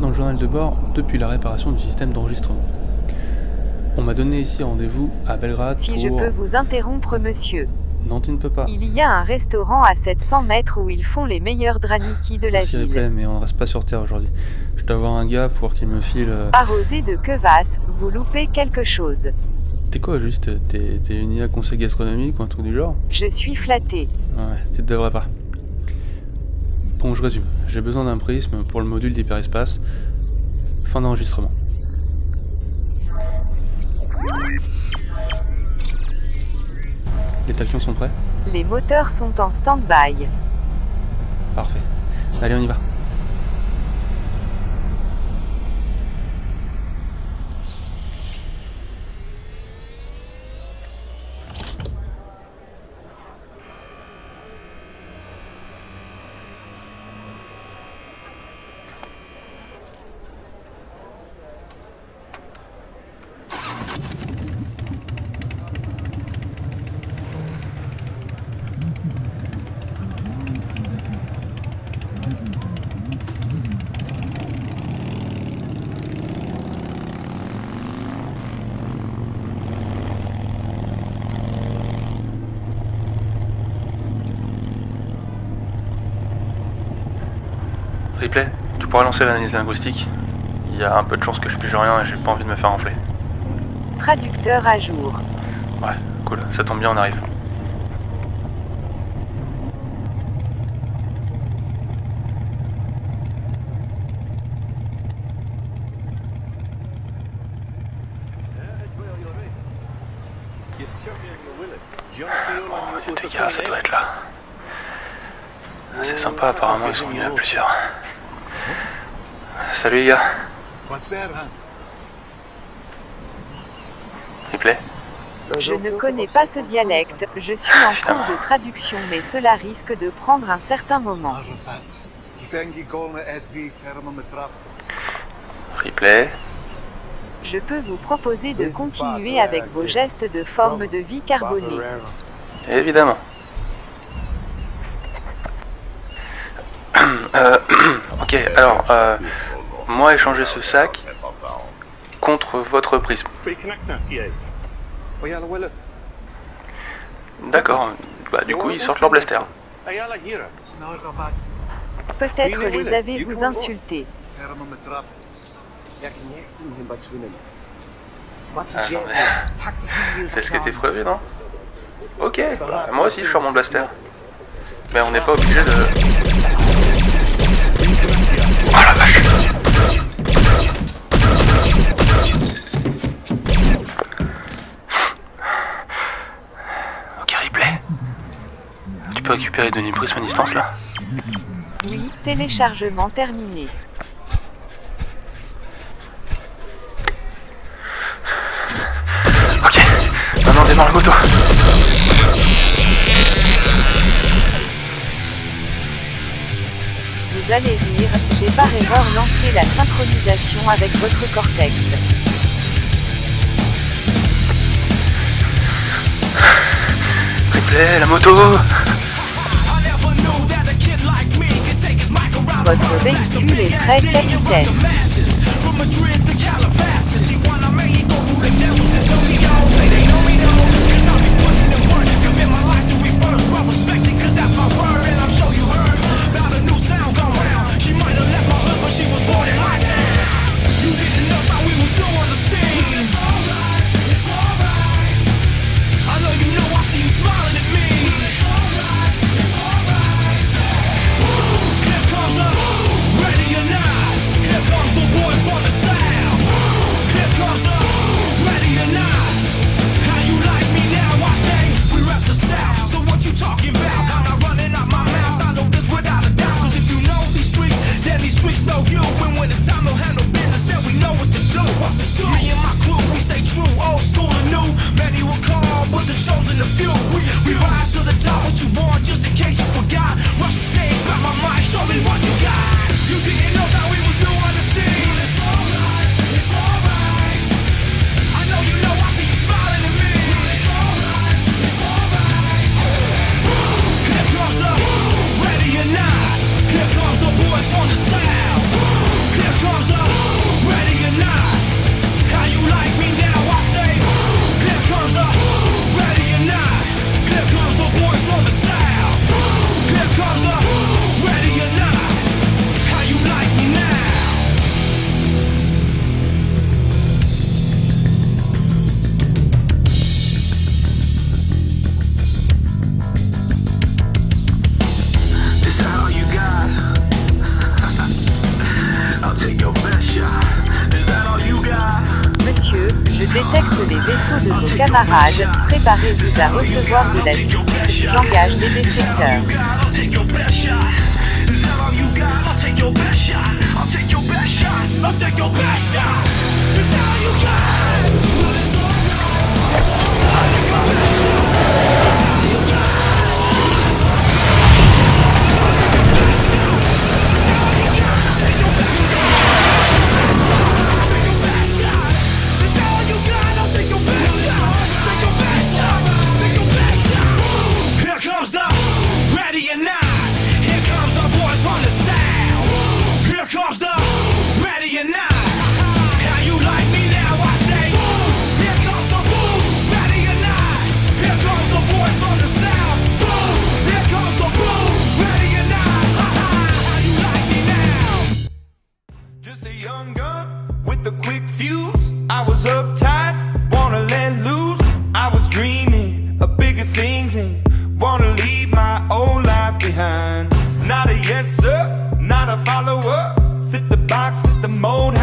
Dans le journal de bord depuis la réparation du système d'enregistrement. On m'a donné ici rendez-vous à Belgrade Si je pour... peux vous interrompre, monsieur. Non, tu ne peux pas. Il y a un restaurant à 700 mètres où ils font les meilleurs draniki de la Merci ville. replay, mais on ne reste pas sur Terre aujourd'hui. Je dois avoir un gars pour qu'il me file... euh, Arrosé de quevasse, vous loupez quelque chose. T'es quoi juste T'es t'es une IA conseil gastronomique ou un truc du genre? Je suis flatté. Ouais, tu ne devrais pas. Bon, je résume. J'ai besoin d'un prisme pour le module d'hyperespace. Fin d'enregistrement. Les tachyons sont prêts? Les moteurs sont en stand-by. Parfait. Allez, on y va. Tu pourras lancer l'analyse linguistique Il y a un peu de chance que je pige rien et j'ai pas envie de me faire enfler. Traducteur à jour. Ouais, cool, ça tombe bien, on arrive. Les gars, ça doit être là. Ah, C'est sympa, apparemment, ils sont venus à plusieurs. Salut les gars, replay. Je ne connais pas ce dialecte, je suis en cours de traduction, mais cela risque de prendre un certain moment. Replay. Je peux vous proposer de continuer avec vos gestes de forme de vie carbonée. Évidemment. Euh, ok, alors, euh, moi échanger ce sac contre votre prisme. D'accord, bah du coup ils sortent leur blaster. Peut-être les avez-vous insultés. Ah, non, mais C'est ce qui était prévu, non? Ok, bah, moi aussi je sors mon blaster. Mais on n'est pas obligé de... peux récupérer Denis Prisme à distance là Oui, téléchargement terminé. Ok, maintenant démarre la moto. Vous allez rire, j'ai par erreur lancé la synchronisation avec votre cortex. Replay, la moto Votre véhicule est très capitaine. les défauts de vos camarades, préparez-vous à recevoir de la critique du langage des détecteurs.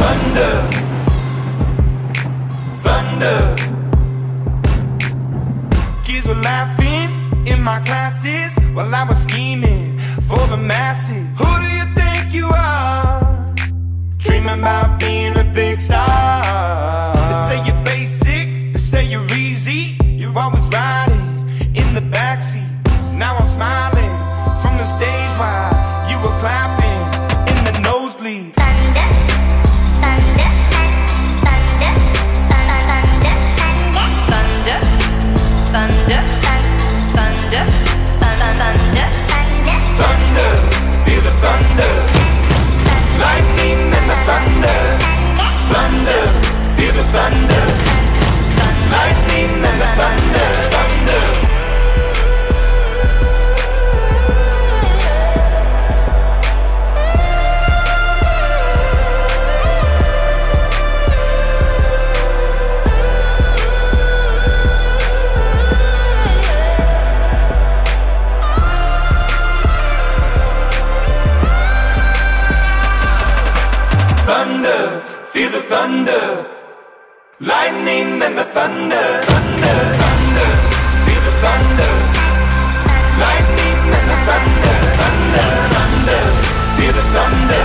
Thunder. Thunder. Kids were laughing in my classes while I was scheming for the masses. Who do you think you are? Dreaming about being a big star. feel the thunder.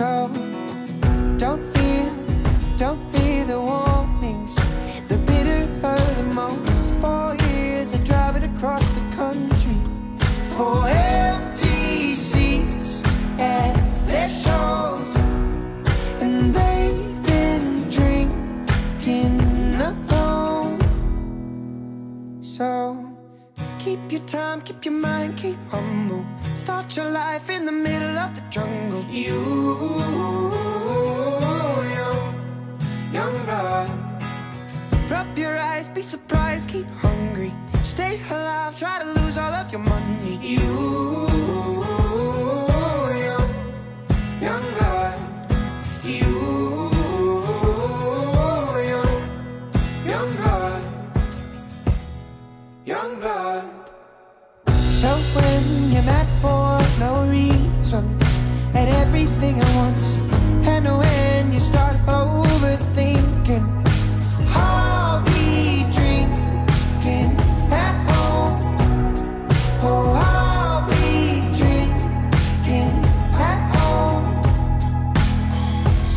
don't fear, don't fear the warnings. The bitter are the most. Four years of driving across the country for empty seats at their shows, and they've been drinking alone. So keep your time, keep your mind, keep humble. Start your life in the middle of the jungle. You, young, young blood. Rub your eyes, be surprised, keep hungry. Stay alive, try to lose all of your money. You.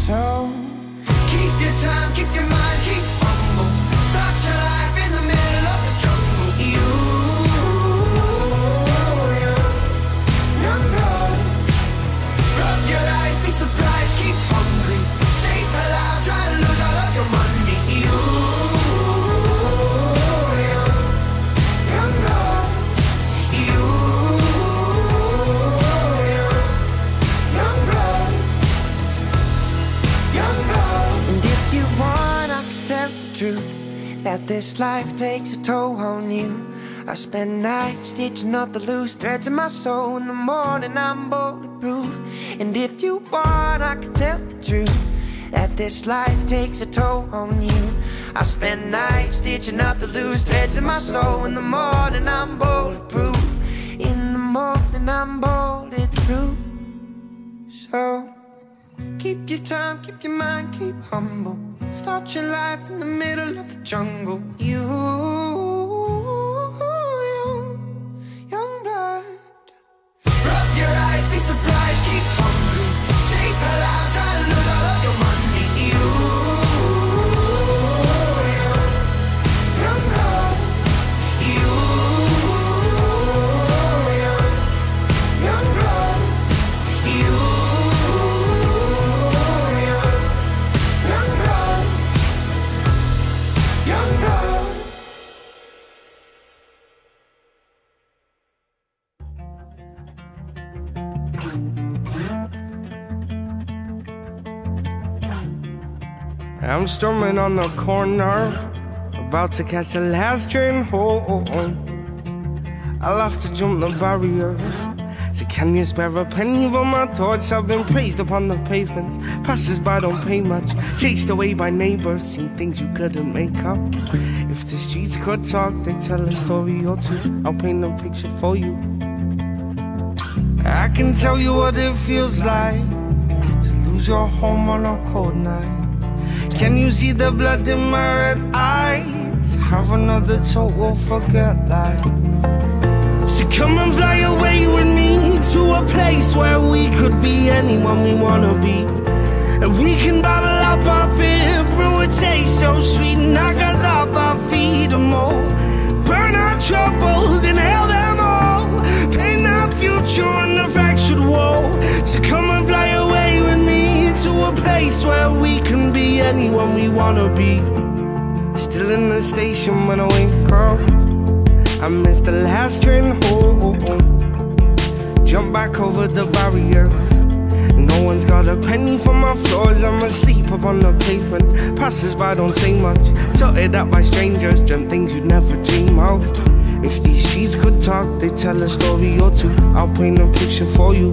So keep your time, keep your mind, this life takes a toll on you. I spend nights stitching up the loose threads in my soul. In the morning, I'm bulletproof. And if you want, I can tell the truth that this life takes a toll on you. I spend nights stitching up the loose threads in my soul. In the morning, I'm bulletproof. In the morning, I'm bulletproof. So. Keep your time, keep your mind, keep humble. Start your life in the middle of the jungle. You, I'm storming on the corner, about to catch the last train home. I'll have to jump the barriers. So can you spare a penny for my thoughts? I've been praised upon the pavements. Passers by don't pay much. Chased away by neighbors, seen things you couldn't make up. If the streets could talk, they'd tell a story or two. I'll paint a picture for you. I can tell you what it feels like to lose your home on a cold night. Can you see the blood in my red eyes? Have another total forget life. So come and fly away with me to a place where we could be anyone we wanna be. And we can bottle up our fear, brew a taste so sweet, knock us anyone we wanna be. Still in the station when I wake up. I missed the last train home. Jump back over the barriers. No one's got a penny for my floors. I'm asleep up on the pavement. Passers by don't say much. Sorted out by strangers. Dream things you'd never dream of. If these streets could talk, they'd tell a story or two. I'll paint a picture for you.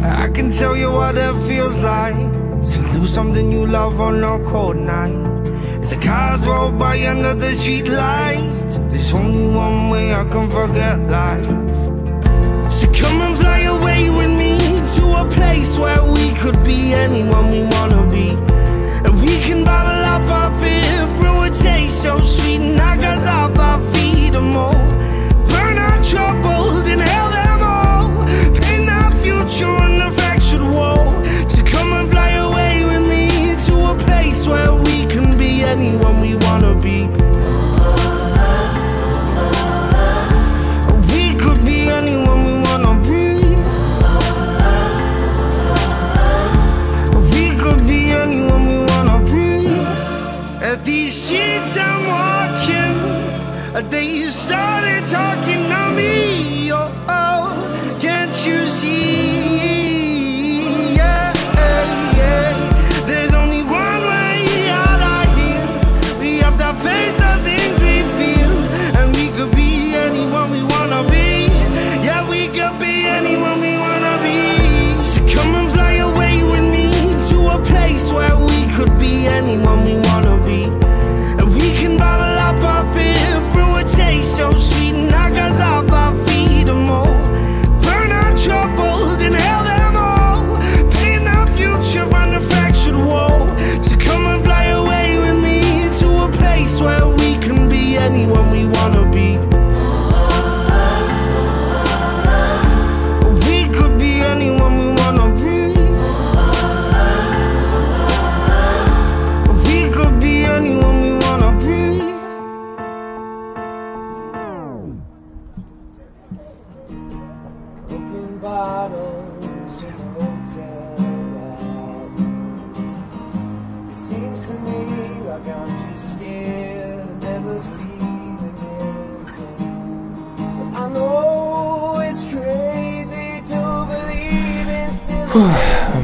I can tell you what it feels like to lose something you love on a cold night. As the cars roll by under the street lights, there's only one way I can forget life. So come and fly away with me to a place where we could be anyone we wanna be. And we can bottle up our fear, brew a taste so sweet, and knock us off our feet and more. Place where we can be anyone we wanna be.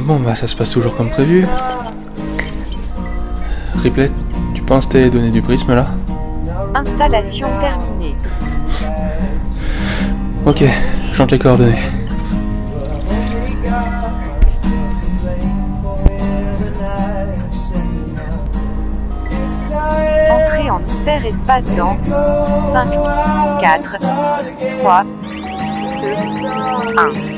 Bon, bah ça se passe toujours comme prévu. Riplet, tu penses t'es donné du prisme là? Installation terminée. Ok, chante les coordonnées. faire espace dans 5, 4, 3, 2, 1.